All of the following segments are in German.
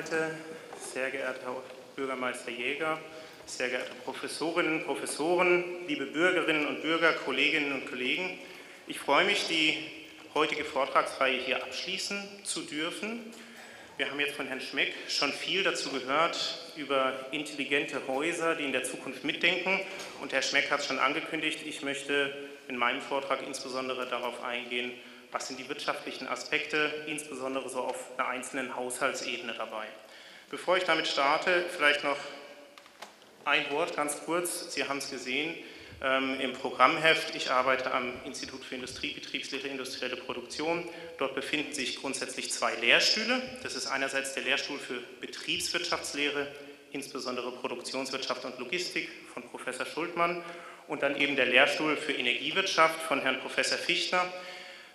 Seite, sehr geehrter Herr Bürgermeister Jäger, sehr geehrte Professorinnen, und Professoren, liebe Bürgerinnen und Bürger, Kolleginnen und Kollegen. Ich freue mich, die heutige Vortragsreihe hier abschließen zu dürfen. Wir haben jetzt von Herrn Schmeck schon viel dazu gehört über intelligente Häuser, die in der Zukunft mitdenken. Und Herr Schmeck hat es schon angekündigt, ich möchte in meinem Vortrag insbesondere darauf eingehen, was sind die wirtschaftlichen Aspekte, insbesondere so auf einer einzelnen Haushaltsebene dabei. Bevor ich damit starte, vielleicht noch ein Wort ganz kurz. Sie haben es gesehen ähm, im Programmheft. Ich arbeite am Institut für Industriebetriebslehre, industrielle Produktion. Dort befinden sich grundsätzlich zwei Lehrstühle. Das ist einerseits der Lehrstuhl für Betriebswirtschaftslehre, insbesondere Produktionswirtschaft und Logistik von Professor Schultmann und dann eben der Lehrstuhl für Energiewirtschaft von Herrn Professor Fichtner.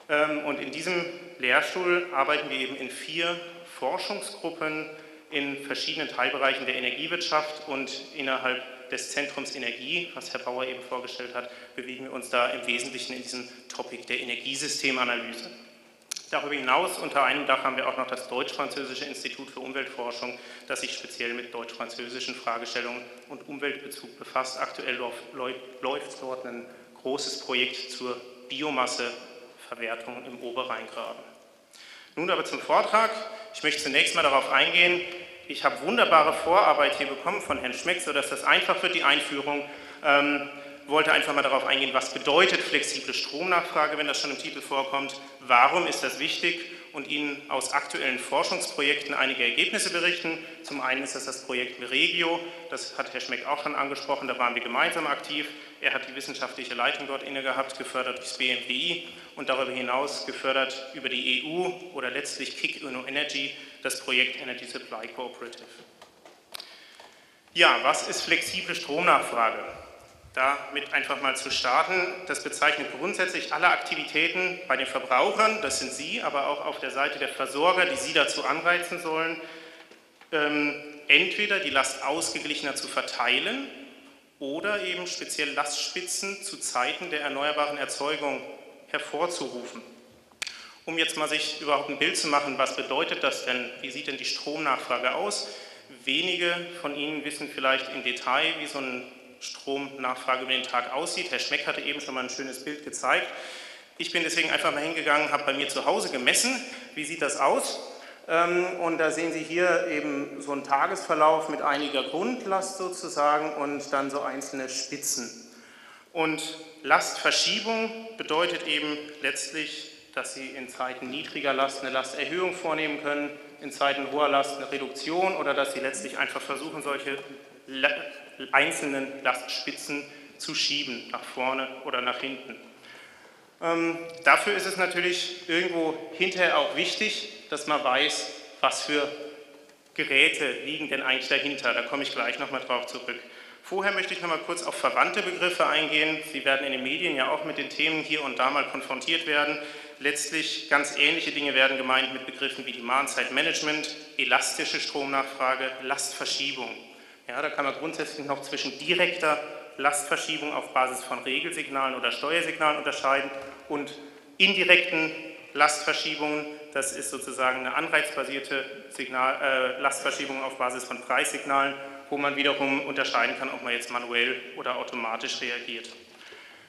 Ähm, und in diesem Lehrstuhl arbeiten wir eben in vier Forschungsgruppen in verschiedenen Teilbereichen der Energiewirtschaft und innerhalb des Zentrums Energie, was Herr Bauer eben vorgestellt hat, bewegen wir uns da im Wesentlichen in diesem Topic der Energiesystemanalyse. Darüber hinaus unter einem Dach haben wir auch noch das Deutsch-Französische Institut für Umweltforschung, das sich speziell mit deutsch-französischen Fragestellungen und Umweltbezug befasst. Aktuell läuft dort ein großes Projekt zur Biomasseverwertung im Oberrheingraben. Nun aber zum Vortrag. Ich möchte zunächst mal darauf eingehen, ich habe wunderbare Vorarbeit hier bekommen von Herrn Schmeck, sodass das einfach wird, die Einführung. Ähm, wollte einfach mal darauf eingehen, was bedeutet flexible Stromnachfrage, wenn das schon im Titel vorkommt, warum ist das wichtig und Ihnen aus aktuellen Forschungsprojekten einige Ergebnisse berichten. Zum einen ist das das Projekt Regio, das hat Herr Schmeck auch schon angesprochen, da waren wir gemeinsam aktiv. Er hat die wissenschaftliche Leitung dort inne gehabt, gefördert durchs BMWI und darüber hinaus gefördert über die EU oder letztlich Kick Inno Energy, das Projekt Energy Supply Cooperative. Ja, was ist flexible Stromnachfrage? damit einfach mal zu starten. Das bezeichnet grundsätzlich alle Aktivitäten bei den Verbrauchern, das sind Sie, aber auch auf der Seite der Versorger, die Sie dazu anreizen sollen, ähm, entweder die Last ausgeglichener zu verteilen oder eben speziell Lastspitzen zu Zeiten der erneuerbaren Erzeugung hervorzurufen. Um jetzt mal sich überhaupt ein Bild zu machen, was bedeutet das denn? Wie sieht denn die Stromnachfrage aus? Wenige von Ihnen wissen vielleicht im Detail, wie so ein Stromnachfrage über den Tag aussieht. Herr Schmeck hatte eben schon mal ein schönes Bild gezeigt. Ich bin deswegen einfach mal hingegangen, habe bei mir zu Hause gemessen, wie sieht das aus. Ähm, und da sehen Sie hier eben so einen Tagesverlauf mit einiger Grundlast sozusagen und dann so einzelne Spitzen. Und Lastverschiebung bedeutet eben letztlich, dass Sie in Zeiten niedriger Last eine Lasterhöhung vornehmen können, in Zeiten hoher Last eine Reduktion oder dass Sie letztlich einfach versuchen, solche einzelnen Lastspitzen zu schieben, nach vorne oder nach hinten. Ähm, dafür ist es natürlich irgendwo hinterher auch wichtig, dass man weiß, was für Geräte liegen denn eigentlich dahinter. Da komme ich gleich nochmal drauf zurück. Vorher möchte ich nochmal kurz auf verwandte Begriffe eingehen. Sie werden in den Medien ja auch mit den Themen hier und da mal konfrontiert werden. Letztlich ganz ähnliche Dinge werden gemeint mit Begriffen wie Demand-Side-Management, elastische Stromnachfrage, Lastverschiebung. Ja, da kann man grundsätzlich noch zwischen direkter Lastverschiebung auf Basis von Regelsignalen oder Steuersignalen unterscheiden und indirekten Lastverschiebungen. Das ist sozusagen eine anreizbasierte Signal, äh, Lastverschiebung auf Basis von Preissignalen, wo man wiederum unterscheiden kann, ob man jetzt manuell oder automatisch reagiert.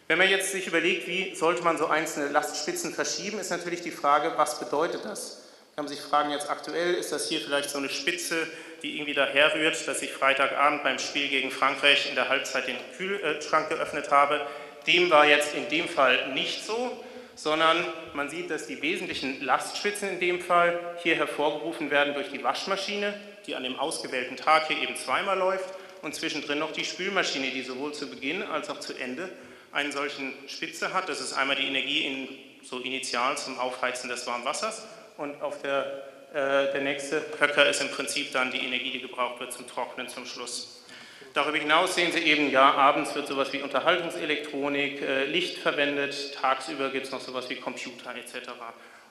Wenn man jetzt sich überlegt, wie sollte man so einzelne Lastspitzen verschieben, ist natürlich die Frage, was bedeutet das? Kann man sich fragen, jetzt aktuell, ist das hier vielleicht so eine Spitze, die irgendwie daherrührt, dass ich Freitagabend beim Spiel gegen Frankreich in der Halbzeit den Kühlschrank geöffnet habe. Dem war jetzt in dem Fall nicht so, sondern man sieht, dass die wesentlichen Lastspitzen in dem Fall hier hervorgerufen werden durch die Waschmaschine, die an dem ausgewählten Tag hier eben zweimal läuft und zwischendrin noch die Spülmaschine, die sowohl zu Beginn als auch zu Ende einen solchen Spitze hat. Das ist einmal die Energie in, so initial zum Aufheizen des warmen Wassers und auf der äh, der nächste Höcker ist im Prinzip dann die Energie, die gebraucht wird zum Trocknen zum Schluss. Darüber hinaus sehen Sie eben, ja, abends wird sowas wie Unterhaltungselektronik, äh, Licht verwendet, tagsüber gibt es noch sowas wie Computer etc.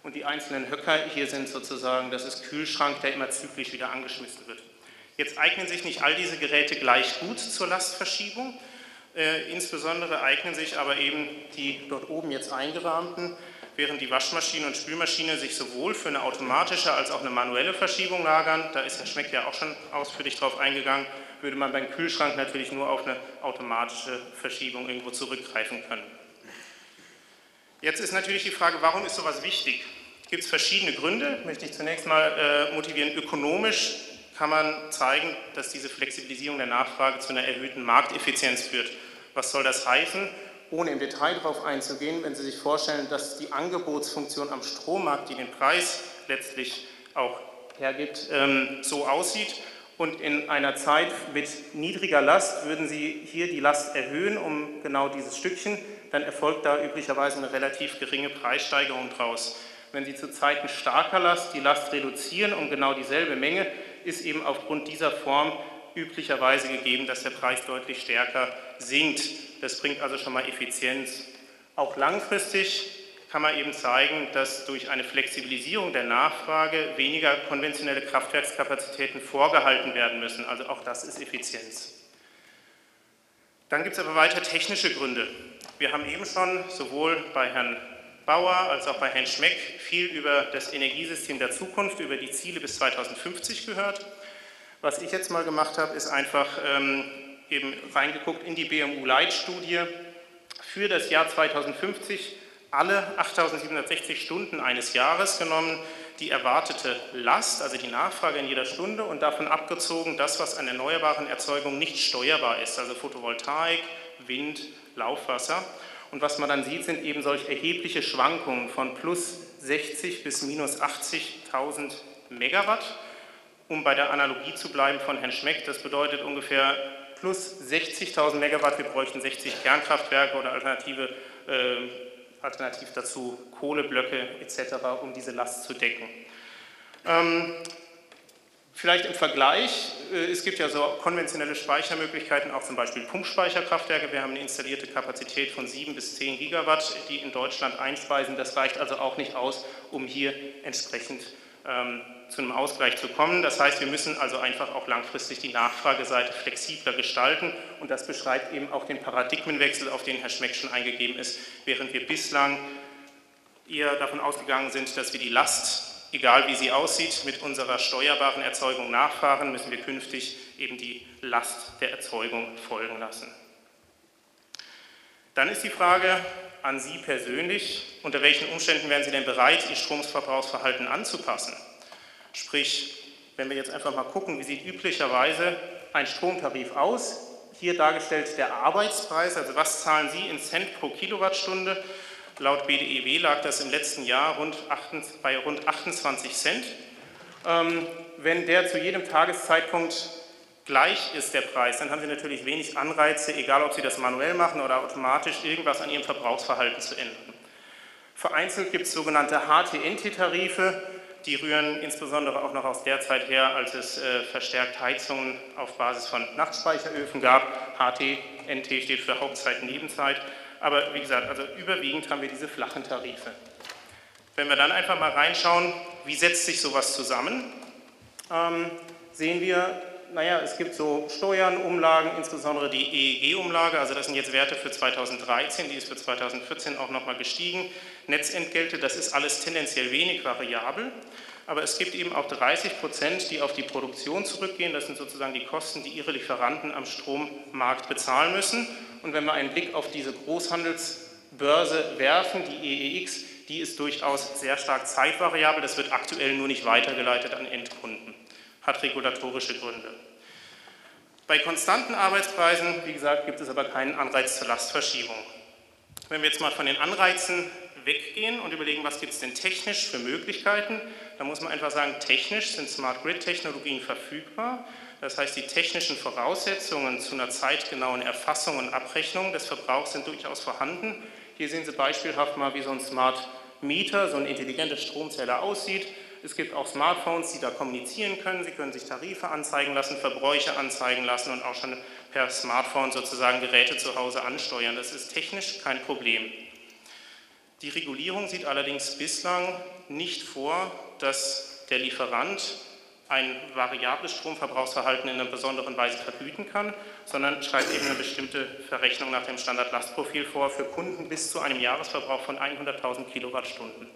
Und die einzelnen Höcker hier sind sozusagen, das ist Kühlschrank, der immer zyklisch wieder angeschmissen wird. Jetzt eignen sich nicht all diese Geräte gleich gut zur Lastverschiebung. Äh, insbesondere eignen sich aber eben die dort oben jetzt eingerahmten während die Waschmaschine und Spülmaschine sich sowohl für eine automatische als auch eine manuelle Verschiebung lagern. Da ist Herr Schmeck ja auch schon ausführlich drauf eingegangen, würde man beim Kühlschrank natürlich nur auf eine automatische Verschiebung irgendwo zurückgreifen können. Jetzt ist natürlich die Frage, warum ist sowas wichtig? Gibt es verschiedene Gründe, möchte ich zunächst mal äh, motivieren. Ökonomisch kann man zeigen, dass diese Flexibilisierung der Nachfrage zu einer erhöhten Markteffizienz führt. Was soll das heißen? Ohne im Detail darauf einzugehen, wenn Sie sich vorstellen, dass die Angebotsfunktion am Strommarkt, die den Preis letztlich auch hergibt, ähm, so aussieht. Und in einer Zeit mit niedriger Last würden Sie hier die Last erhöhen um genau dieses Stückchen, dann erfolgt da üblicherweise eine relativ geringe Preissteigerung draus. Wenn Sie zu Zeiten starker Last die Last reduzieren um genau dieselbe Menge, ist eben aufgrund dieser Form üblicherweise gegeben, dass der Preis deutlich stärker sinkt. Das bringt also schon mal Effizienz. Auch langfristig kann man eben zeigen, dass durch eine Flexibilisierung der Nachfrage weniger konventionelle Kraftwerkskapazitäten vorgehalten werden müssen. Also auch das ist Effizienz. Dann gibt es aber weiter technische Gründe. Wir haben eben schon sowohl bei Herrn Bauer als auch bei Herrn Schmeck viel über das Energiesystem der Zukunft, über die Ziele bis 2050 gehört. Was ich jetzt mal gemacht habe, ist einfach ähm, eben reingeguckt in die BMU-Leitstudie für das Jahr 2050 alle 8760 Stunden eines Jahres genommen, die erwartete Last, also die Nachfrage in jeder Stunde und davon abgezogen das, was an erneuerbaren Erzeugungen nicht steuerbar ist, also Photovoltaik, Wind, Laufwasser. Und was man dann sieht, sind eben solch erhebliche Schwankungen von plus 60 bis minus 80.000 Megawatt. Um bei der Analogie zu bleiben von Herrn Schmeck, das bedeutet ungefähr plus 60.000 Megawatt. Wir bräuchten 60 Kernkraftwerke oder alternative, äh, alternativ dazu Kohleblöcke etc., um diese Last zu decken. Ähm, Vielleicht im Vergleich, äh, es gibt ja so konventionelle Speichermöglichkeiten, auch zum Beispiel Pumpspeicherkraftwerke. Wir haben eine installierte Kapazität von 7 bis 10 Gigawatt, die in Deutschland einspeisen. Das reicht also auch nicht aus, um hier entsprechend ähm, zu einem Ausgleich zu kommen. Das heißt, wir müssen also einfach auch langfristig die Nachfrageseite flexibler gestalten und das beschreibt eben auch den Paradigmenwechsel, auf den Herr Schmeck schon eingegeben ist, während wir bislang eher davon ausgegangen sind, dass wir die Last egal wie sie aussieht, mit unserer steuerbaren Erzeugung nachfahren, müssen wir künftig eben die Last der Erzeugung folgen lassen. Dann ist die Frage an Sie persönlich, unter welchen Umständen wären Sie denn bereit, Ihr Stromverbrauchsverhalten anzupassen? Sprich, wenn wir jetzt einfach mal gucken, wie sieht üblicherweise ein Stromtarif aus? Hier dargestellt der Arbeitspreis, also was zahlen Sie in Cent pro Kilowattstunde Laut BDEW lag das im letzten Jahr rund 8, bei rund 28 Cent. Ähm, wenn der zu jedem Tageszeitpunkt gleich ist, der Preis, dann haben Sie natürlich wenig Anreize, egal ob Sie das manuell machen oder automatisch, irgendwas an Ihrem Verbrauchsverhalten zu ändern. Vereinzelt gibt es sogenannte HTNT-Tarife, die rühren insbesondere auch noch aus der Zeit her, als es äh, verstärkt Heizungen auf Basis von Nachtspeicheröfen gab. HTNT steht für Hauptzeit, Nebenzeit. Aber wie gesagt, also überwiegend haben wir diese flachen Tarife. Wenn wir dann einfach mal reinschauen, wie setzt sich sowas zusammen, ähm, sehen wir, naja, es gibt so Steuern, Umlagen, insbesondere die EEG-Umlage, also das sind jetzt Werte für 2013, die ist für 2014 auch nochmal gestiegen. Netzentgelte, das ist alles tendenziell wenig variabel, aber es gibt eben auch 30 Prozent, die auf die Produktion zurückgehen. Das sind sozusagen die Kosten, die ihre Lieferanten am Strommarkt bezahlen müssen. Und wenn wir einen Blick auf diese Großhandelsbörse werfen, die EEX, die ist durchaus sehr stark zeitvariabel. Das wird aktuell nur nicht weitergeleitet an Endkunden. Hat regulatorische Gründe. Bei konstanten Arbeitspreisen, wie gesagt, gibt es aber keinen Anreiz zur Lastverschiebung. Wenn wir jetzt mal von den Anreizen weggehen und überlegen, was gibt es denn technisch für Möglichkeiten, dann muss man einfach sagen, technisch sind Smart Grid Technologien verfügbar. Das heißt, die technischen Voraussetzungen zu einer zeitgenauen Erfassung und Abrechnung des Verbrauchs sind durchaus vorhanden. Hier sehen Sie beispielhaft mal, wie so ein Smart Meter, so ein intelligenter Stromzähler aussieht. Es gibt auch Smartphones, die da kommunizieren können. Sie können sich Tarife anzeigen lassen, Verbräuche anzeigen lassen und auch schon per Smartphone sozusagen Geräte zu Hause ansteuern. Das ist technisch kein Problem. Die Regulierung sieht allerdings bislang nicht vor, dass der Lieferant ein variables Stromverbrauchsverhalten in einer besonderen Weise vergüten kann, sondern schreibt eben eine bestimmte Verrechnung nach dem Standardlastprofil vor für Kunden bis zu einem Jahresverbrauch von 100.000 Kilowattstunden.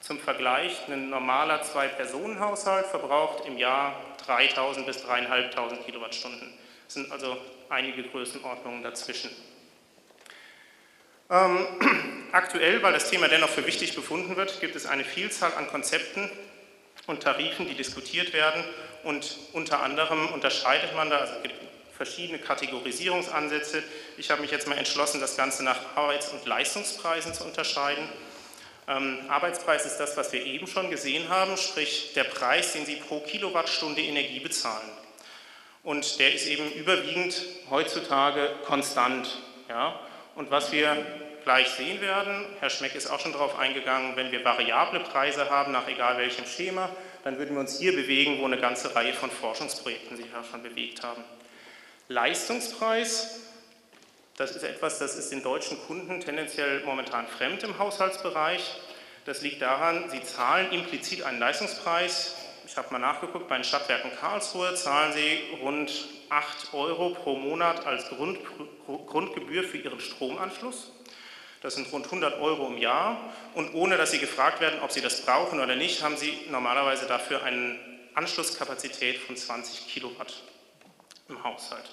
Zum Vergleich, ein normaler Zwei-Personen-Haushalt verbraucht im Jahr 3.000 bis 3.500 Kilowattstunden. Das sind also einige Größenordnungen dazwischen. Ähm, aktuell, weil das Thema dennoch für wichtig befunden wird, gibt es eine Vielzahl an Konzepten und Tarifen, die diskutiert werden und unter anderem unterscheidet man da, also es gibt verschiedene Kategorisierungsansätze. Ich habe mich jetzt mal entschlossen, das Ganze nach Arbeits- und Leistungspreisen zu unterscheiden. Ähm, Arbeitspreis ist das, was wir eben schon gesehen haben, sprich der Preis, den Sie pro Kilowattstunde Energie bezahlen. Und der ist eben überwiegend heutzutage konstant. Ja? Und was wir gleich sehen werden, Herr Schmeck ist auch schon darauf eingegangen, wenn wir variable Preise haben, nach egal welchem Schema, dann würden wir uns hier bewegen, wo eine ganze Reihe von Forschungsprojekten sich auch schon bewegt haben. Leistungspreis, das ist etwas, das ist den deutschen Kunden tendenziell momentan fremd im Haushaltsbereich. Das liegt daran, sie zahlen implizit einen Leistungspreis. Ich habe mal nachgeguckt, bei den Stadtwerken Karlsruhe zahlen sie rund 8 Euro pro Monat als Grund, Grundgebühr für ihren Stromanschluss. Das sind rund 100 Euro im Jahr. Und ohne dass Sie gefragt werden, ob Sie das brauchen oder nicht, haben Sie normalerweise dafür eine Anschlusskapazität von 20 Kilowatt im Haushalt.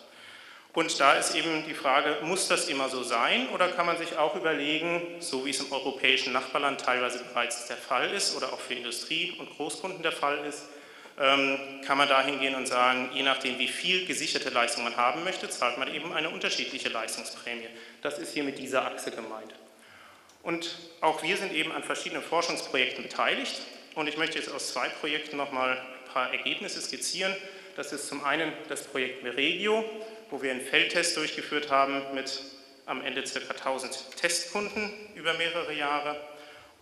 Und da ist eben die Frage, muss das immer so sein oder kann man sich auch überlegen, so wie es im europäischen Nachbarland teilweise bereits der Fall ist oder auch für Industrie und Großkunden der Fall ist, kann man dahin gehen und sagen, je nachdem, wie viel gesicherte Leistung man haben möchte, zahlt man eben eine unterschiedliche Leistungsprämie. Das ist hier mit dieser Achse gemeint. Und auch wir sind eben an verschiedenen Forschungsprojekten beteiligt. Und ich möchte jetzt aus zwei Projekten nochmal ein paar Ergebnisse skizzieren. Das ist zum einen das Projekt Meregio, wo wir einen Feldtest durchgeführt haben mit am Ende ca. 1000 Testkunden über mehrere Jahre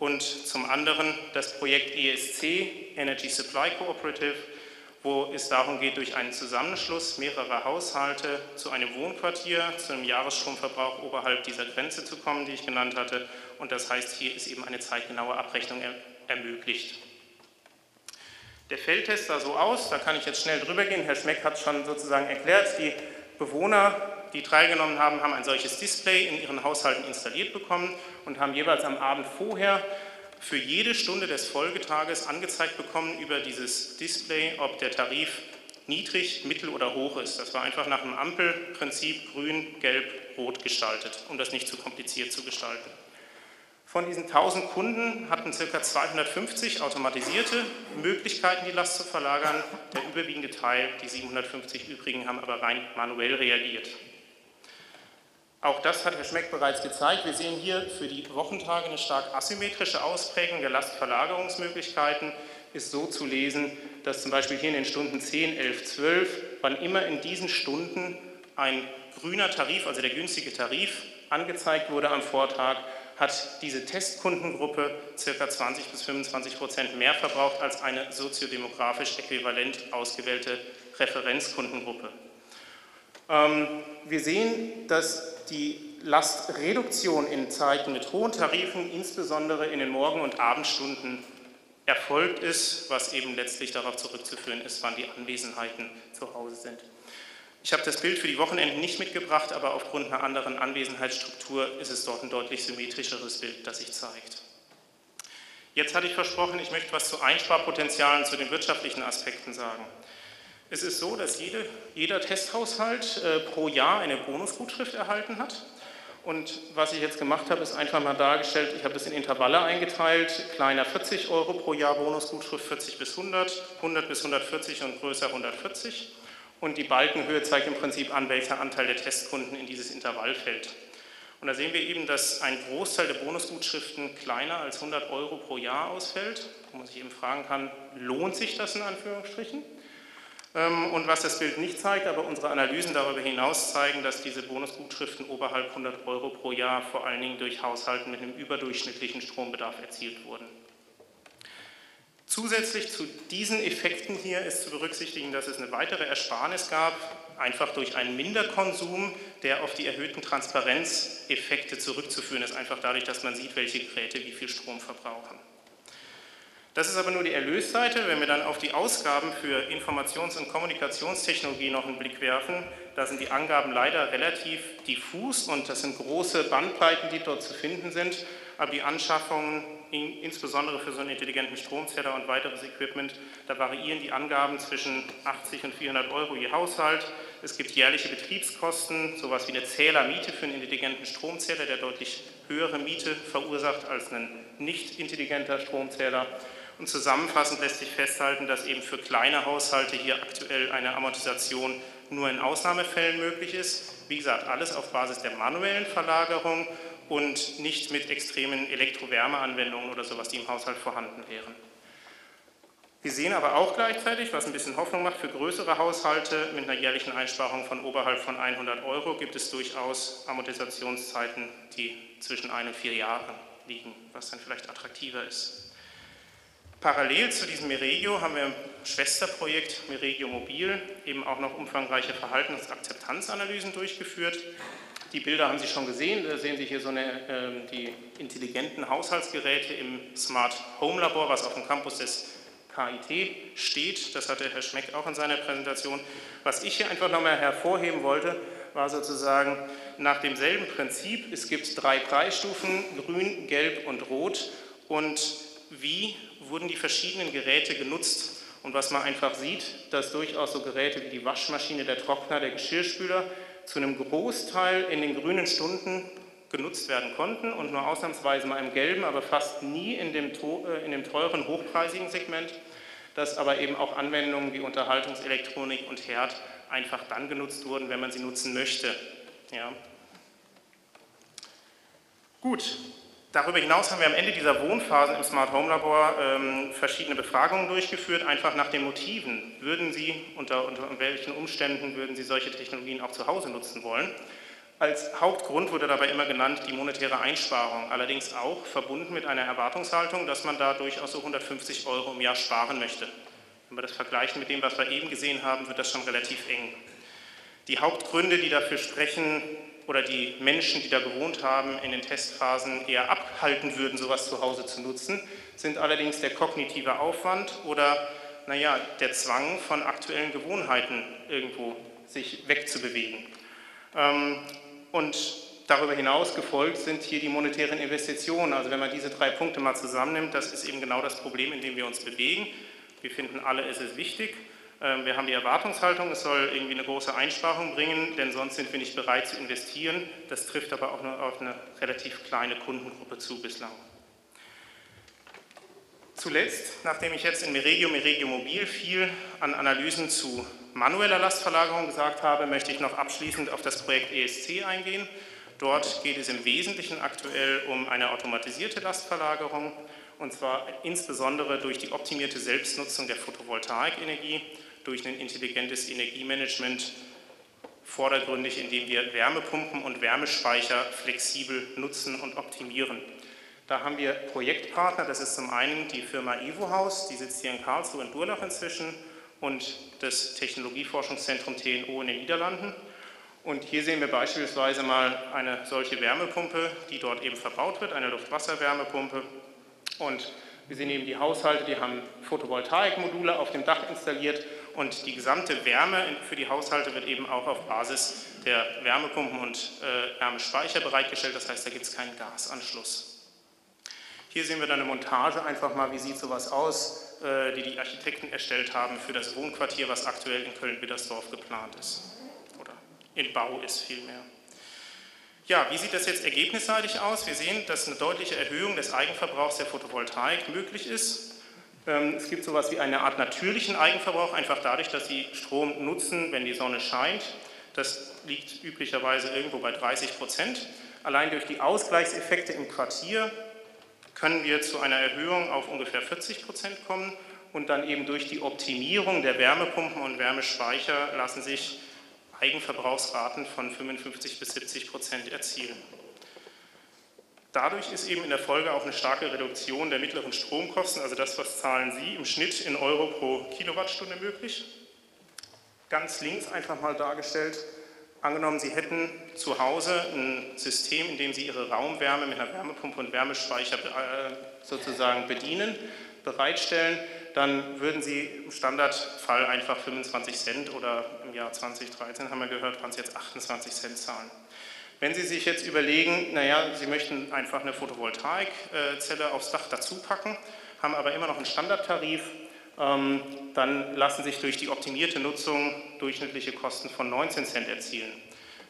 und zum anderen das Projekt ESC, Energy Supply Cooperative, wo es darum geht, durch einen Zusammenschluss mehrerer Haushalte zu einem Wohnquartier, zu einem Jahresstromverbrauch oberhalb dieser Grenze zu kommen, die ich genannt hatte. Und das heißt, hier ist eben eine zeitgenaue Abrechnung ermöglicht. Der Feldtest sah so aus, da kann ich jetzt schnell drüber gehen. Herr Schmeck hat es schon sozusagen erklärt. Die Bewohner, die teilgenommen haben, haben ein solches Display in ihren Haushalten installiert bekommen und haben jeweils am Abend vorher für jede Stunde des Folgetages angezeigt bekommen über dieses Display, ob der Tarif niedrig, mittel oder hoch ist. Das war einfach nach einem Ampelprinzip grün, gelb, rot gestaltet, um das nicht zu kompliziert zu gestalten. Von diesen 1000 Kunden hatten ca. 250 automatisierte Möglichkeiten, die Last zu verlagern. Der überwiegende Teil, die 750 übrigen, haben aber rein manuell reagiert. Auch das hat Herr Schmeck bereits gezeigt. Wir sehen hier für die Wochentage eine stark asymmetrische Ausprägung der Lastverlagerungsmöglichkeiten. Ist so zu lesen, dass zum Beispiel hier in den Stunden 10, 11, 12, wann immer in diesen Stunden ein grüner Tarif, also der günstige Tarif, angezeigt wurde am Vortag, hat diese Testkundengruppe ca. 20 bis 25 Prozent mehr verbraucht als eine soziodemografisch äquivalent ausgewählte Referenzkundengruppe. Ähm, wir sehen, dass die Lastreduktion in Zeiten mit hohen Tarifen, insbesondere in den Morgen- und Abendstunden, erfolgt ist, was eben letztlich darauf zurückzuführen ist, wann die Anwesenheiten zu Hause sind. Ich habe das Bild für die Wochenenden nicht mitgebracht, aber aufgrund einer anderen Anwesenheitsstruktur ist es dort ein deutlich symmetrischeres Bild, das sich zeigt. Jetzt hatte ich versprochen, ich möchte was zu Einsparpotenzialen, zu den wirtschaftlichen Aspekten sagen. Es ist so, dass jede, jeder Testhaushalt äh, pro Jahr eine Bonusgutschrift erhalten hat. Und was ich jetzt gemacht habe, ist einfach mal dargestellt, ich habe das in Intervalle eingeteilt, kleiner 40 Euro pro Jahr Bonusgutschrift, 40 bis 100, 100 bis 140 und größer 140 und die Balkenhöhe zeigt im Prinzip an, welcher Anteil der Testkunden in dieses Intervall fällt. Und da sehen wir eben, dass ein Großteil der Bonusgutschriften kleiner als 100 Euro pro Jahr ausfällt, wo man sich eben fragen kann, lohnt sich das in Anführungsstrichen? Ähm, und was das Bild nicht zeigt, aber unsere Analysen darüber hinaus zeigen, dass diese Bonusgutschriften oberhalb 100 Euro pro Jahr vor allen Dingen durch Haushalten mit einem überdurchschnittlichen Strombedarf erzielt wurden. Zusätzlich zu diesen Effekten hier ist zu berücksichtigen, dass es eine weitere Ersparnis gab, einfach durch einen Minderkonsum, der auf die erhöhten Transparenzeffekte zurückzuführen ist, einfach dadurch, dass man sieht, welche Geräte wie viel Strom verbrauchen. Das ist aber nur die Erlösseite. Wenn wir dann auf die Ausgaben für Informations- und Kommunikationstechnologie noch einen Blick werfen, da sind die Angaben leider relativ diffus und das sind große Bandbreiten, die dort zu finden sind. Aber die Anschaffungen, insbesondere für so einen intelligenten Stromzähler und weiteres Equipment, da variieren die Angaben zwischen 80 und 400 Euro je Haushalt. Es gibt jährliche Betriebskosten, sowas wie eine Zählermiete für einen intelligenten Stromzähler, der deutlich höhere Miete verursacht als ein nicht intelligenter Stromzähler. Und zusammenfassend lässt sich festhalten, dass eben für kleine Haushalte hier aktuell eine Amortisation nur in Ausnahmefällen möglich ist. Wie gesagt, alles auf Basis der manuellen Verlagerung und nicht mit extremen Elektrowärmeanwendungen oder sowas, die im Haushalt vorhanden wären. Wir sehen aber auch gleichzeitig, was ein bisschen Hoffnung macht, für größere Haushalte mit einer jährlichen Einsparung von oberhalb von 100 Euro gibt es durchaus Amortisationszeiten, die zwischen ein und vier Jahren liegen, was dann vielleicht attraktiver ist. Parallel zu diesem Meregio haben wir im Schwesterprojekt Meregio Mobil eben auch noch umfangreiche Verhaltens- und Akzeptanzanalysen durchgeführt. Die Bilder haben Sie schon gesehen, da sehen Sie hier so eine, äh, die intelligenten Haushaltsgeräte im Smart Home Labor, was auf dem Campus des KIT steht. Das hatte Herr Schmeck auch in seiner Präsentation. Was ich hier einfach nochmal hervorheben wollte, war sozusagen nach demselben Prinzip, es gibt drei Preisstufen, grün, gelb und rot und wie wurden die verschiedenen Geräte genutzt. Und was man einfach sieht, dass durchaus so Geräte wie die Waschmaschine, der Trockner, der Geschirrspüler zu einem Großteil in den grünen Stunden genutzt werden konnten und nur ausnahmsweise mal im gelben, aber fast nie in dem, äh, in dem teuren, hochpreisigen Segment, dass aber eben auch Anwendungen wie Unterhaltungselektronik und Herd einfach dann genutzt wurden, wenn man sie nutzen möchte. Ja. Gut, Darüber hinaus haben wir am Ende dieser Wohnphase im Smart Home Labor ähm, verschiedene Befragungen durchgeführt, einfach nach den Motiven. Würden Sie, unter, unter welchen Umständen würden Sie solche Technologien auch zu Hause nutzen wollen? Als Hauptgrund wurde dabei immer genannt die monetäre Einsparung, allerdings auch verbunden mit einer Erwartungshaltung, dass man da durchaus so 150 Euro im Jahr sparen möchte. Wenn wir das vergleichen mit dem, was wir eben gesehen haben, wird das schon relativ eng. Die Hauptgründe, die dafür sprechen, oder die Menschen, die da gewohnt haben, in den Testphasen eher abhalten würden, sowas zu Hause zu nutzen, sind allerdings der kognitive Aufwand oder naja, der Zwang von aktuellen Gewohnheiten irgendwo sich wegzubewegen. Ähm, und darüber hinaus gefolgt sind hier die monetären Investitionen. Also wenn man diese drei Punkte mal zusammennimmt, das ist eben genau das Problem, in dem wir uns bewegen. Wir finden alle, es ist wichtig. Ähm, wir haben die Erwartungshaltung, es soll irgendwie eine große Einsparung bringen, denn sonst sind wir nicht bereit zu investieren. Das trifft aber auch nur auf eine relativ kleine Kundengruppe zu bislang. Zuletzt, nachdem ich jetzt in Meregio, Meregio Mobil viel an Analysen zu manueller Lastverlagerung gesagt habe, möchte ich noch abschließend auf das Projekt ESC eingehen. Dort geht es im Wesentlichen aktuell um eine automatisierte Lastverlagerung und zwar insbesondere durch die optimierte Selbstnutzung der Photovoltaikenergie durch ein intelligentes Energiemanagement vordergründig, indem wir Wärmepumpen und Wärmespeicher flexibel nutzen und optimieren. Da haben wir Projektpartner, das ist zum einen die Firma Evohaus, die sitzt hier in Karlsruhe und Durlach inzwischen und das Technologieforschungszentrum TNO in den Niederlanden. Und hier sehen wir beispielsweise mal eine solche Wärmepumpe, die dort eben verbaut wird, eine Luft-Wasser-Wärmepumpe. Und wir sehen eben die Haushalte, die haben Photovoltaikmodule auf dem Dach installiert und die gesamte Wärme für die Haushalte wird eben auch auf Basis der Wärmepumpen und äh, Wärmespeicher bereitgestellt, das heißt, da gibt es keinen Gasanschluss. Hier sehen wir dann eine Montage einfach mal, wie sieht sowas aus, äh, die die Architekten erstellt haben für das Wohnquartier, was aktuell in Köln-Bittersdorf geplant ist oder in Bau ist vielmehr. Ja, wie sieht das jetzt ergebnisseitig aus? Wir sehen, dass eine deutliche Erhöhung des Eigenverbrauchs der Photovoltaik möglich ist. Ähm, es gibt so etwas wie eine Art natürlichen Eigenverbrauch, einfach dadurch, dass sie Strom nutzen, wenn die Sonne scheint. Das liegt üblicherweise irgendwo bei 30 Prozent. Allein durch die Ausgleichseffekte im Quartier können wir zu einer Erhöhung auf ungefähr 40 Prozent kommen und dann eben durch die Optimierung der Wärmepumpen und Wärmespeicher lassen sich Eigenverbrauchsraten von 55 bis 70 Prozent erzielen. Dadurch ist eben in der Folge auch eine starke Reduktion der mittleren Stromkosten, also das, was zahlen Sie im Schnitt in Euro pro Kilowattstunde möglich. Ganz links einfach mal dargestellt Angenommen, Sie hätten zu Hause ein System, in dem Sie Ihre Raumwärme mit einer Wärmepumpe und Wärmespeicher äh, sozusagen bedienen, bereitstellen, dann würden Sie im Standardfall einfach 25 Cent oder im Jahr 2013 haben wir gehört, waren es jetzt 28 Cent zahlen. Wenn Sie sich jetzt überlegen, naja, Sie möchten einfach eine Photovoltaikzelle aufs Dach dazu packen, haben aber immer noch einen Standardtarif, ähm, dann lassen sich durch die optimierte Nutzung durchschnittliche Kosten von 19 Cent erzielen.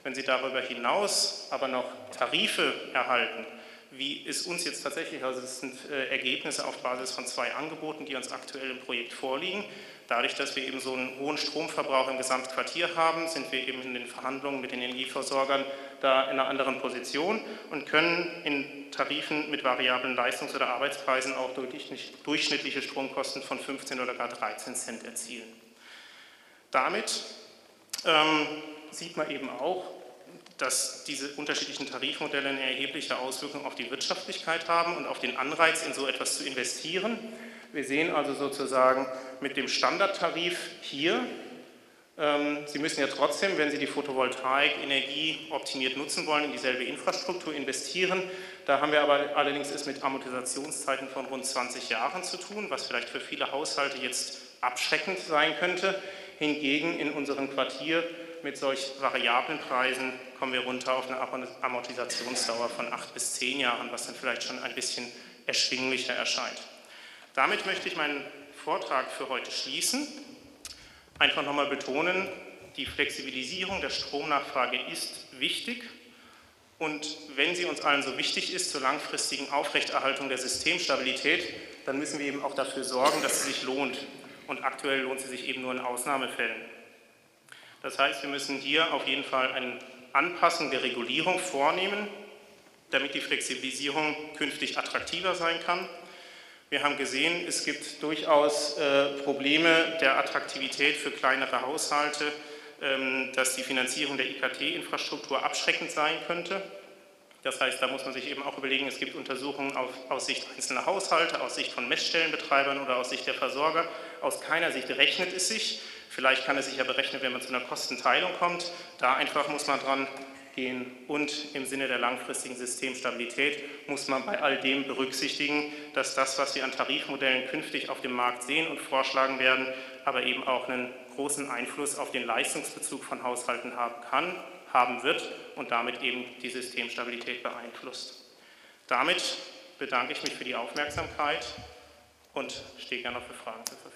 Wenn Sie darüber hinaus aber noch Tarife erhalten, wie ist uns jetzt tatsächlich, also es sind äh, Ergebnisse auf Basis von zwei Angeboten, die uns aktuell im Projekt vorliegen. Dadurch, dass wir eben so einen hohen Stromverbrauch im Gesamtquartier haben, sind wir eben in den Verhandlungen mit den Energieversorgern da in einer anderen Position und können in Tarifen mit variablen Leistungs- oder Arbeitspreisen auch durchschnittliche Stromkosten von 15 oder gar 13 Cent erzielen. Damit ähm, sieht man eben auch, dass diese unterschiedlichen Tarifmodelle eine erhebliche Auswirkung auf die Wirtschaftlichkeit haben und auf den Anreiz, in so etwas zu investieren. Wir sehen also sozusagen mit dem Standardtarif hier, ähm, Sie müssen ja trotzdem, wenn Sie die Photovoltaik-Energie optimiert nutzen wollen, in dieselbe Infrastruktur investieren. Da haben wir aber allerdings es mit Amortisationszeiten von rund 20 Jahren zu tun, was vielleicht für viele Haushalte jetzt abschreckend sein könnte. Hingegen in unserem Quartier mit solch variablen Preisen kommen wir runter auf eine Amortisationsdauer von acht bis zehn Jahren, was dann vielleicht schon ein bisschen erschwinglicher erscheint. Damit möchte ich meinen Vortrag für heute schließen. Einfach nochmal betonen, die Flexibilisierung der Stromnachfrage ist wichtig und wenn sie uns allen so wichtig ist zur langfristigen Aufrechterhaltung der Systemstabilität, dann müssen wir eben auch dafür sorgen, dass sie sich lohnt. Und aktuell lohnt sie sich eben nur in Ausnahmefällen. Das heißt, wir müssen hier auf jeden Fall eine Anpassung der Regulierung vornehmen, damit die Flexibilisierung künftig attraktiver sein kann. Wir haben gesehen, es gibt durchaus äh, Probleme der Attraktivität für kleinere Haushalte, ähm, dass die Finanzierung der IKT-Infrastruktur abschreckend sein könnte. Das heißt, da muss man sich eben auch überlegen, es gibt Untersuchungen auf, aus Sicht einzelner Haushalte, aus Sicht von Messstellenbetreibern oder aus Sicht der Versorger. Aus keiner Sicht rechnet es sich. Vielleicht kann es sich ja berechnen, wenn man zu einer Kostenteilung kommt. Da einfach muss man dran gehen und im Sinne der langfristigen Systemstabilität muss man bei all dem berücksichtigen, dass das, was wir an Tarifmodellen künftig auf dem Markt sehen und vorschlagen werden, aber eben auch einen großen Einfluss auf den Leistungsbezug von Haushalten haben kann, haben wird und damit eben die Systemstabilität beeinflusst. Damit bedanke ich mich für die Aufmerksamkeit und stehe gerne für Fragen zur Verfügung.